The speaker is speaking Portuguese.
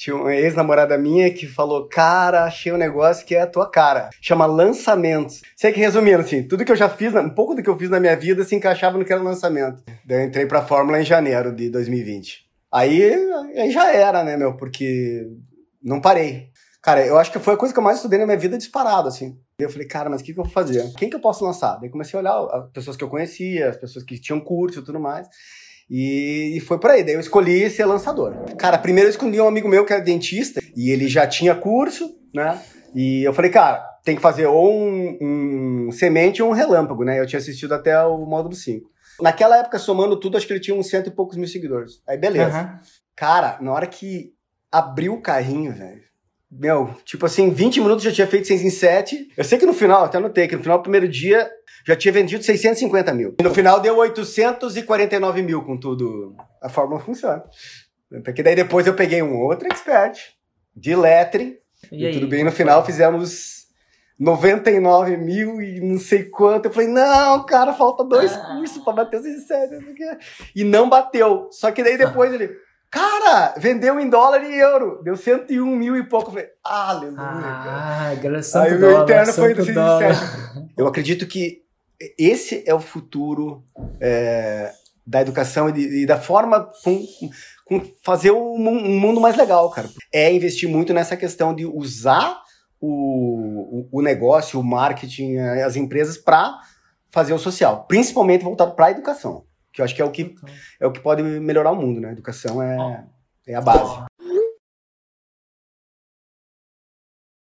Tinha uma ex-namorada minha que falou: Cara, achei um negócio que é a tua cara. Chama lançamentos. Sei que resumindo, assim, tudo que eu já fiz, um pouco do que eu fiz na minha vida se encaixava no que era lançamento. Daí eu entrei pra Fórmula em janeiro de 2020. Aí, aí já era, né, meu? Porque não parei. Cara, eu acho que foi a coisa que eu mais estudei na minha vida disparado, assim. Eu falei, cara, mas o que, que eu vou fazer? Quem que eu posso lançar? Daí comecei a olhar as pessoas que eu conhecia, as pessoas que tinham curso e tudo mais. E, e foi por aí. Daí eu escolhi ser lançador. Cara, primeiro eu escolhi um amigo meu que era dentista e ele já tinha curso, né? E eu falei, cara, tem que fazer ou um, um semente ou um relâmpago, né? Eu tinha assistido até o módulo 5. Naquela época, somando tudo, acho que ele tinha uns cento e poucos mil seguidores. Aí, beleza. Uhum. Cara, na hora que abriu o carrinho, velho, meu, tipo assim, 20 minutos já tinha feito 6 em 7. Eu sei que no final, até anotei, que no final do primeiro dia já tinha vendido 650 mil. E no final deu 849 mil com tudo. A fórmula funciona. Porque daí depois eu peguei um outro expert de lettering. E, e aí, tudo bem, no final fizemos 99 mil e não sei quanto. Eu falei, não, cara, falta dois ah. cursos pra bater os 7. E não bateu. Só que daí depois ele Cara, vendeu em dólar e euro. Deu 101 mil e pouco. Eu falei, aleluia. Ah, graças Aí o meu interno foi do Eu acredito que esse é o futuro é, da educação e, de, e, da forma com, com fazer um, um, mundo mais legal, cara. É investir muito nessa questão de usar o, o, o negócio, o marketing, as empresas para fazer o social, principalmente voltado para a educação. Que eu acho que é o que, é o que pode melhorar o mundo, né? A educação é, é a base.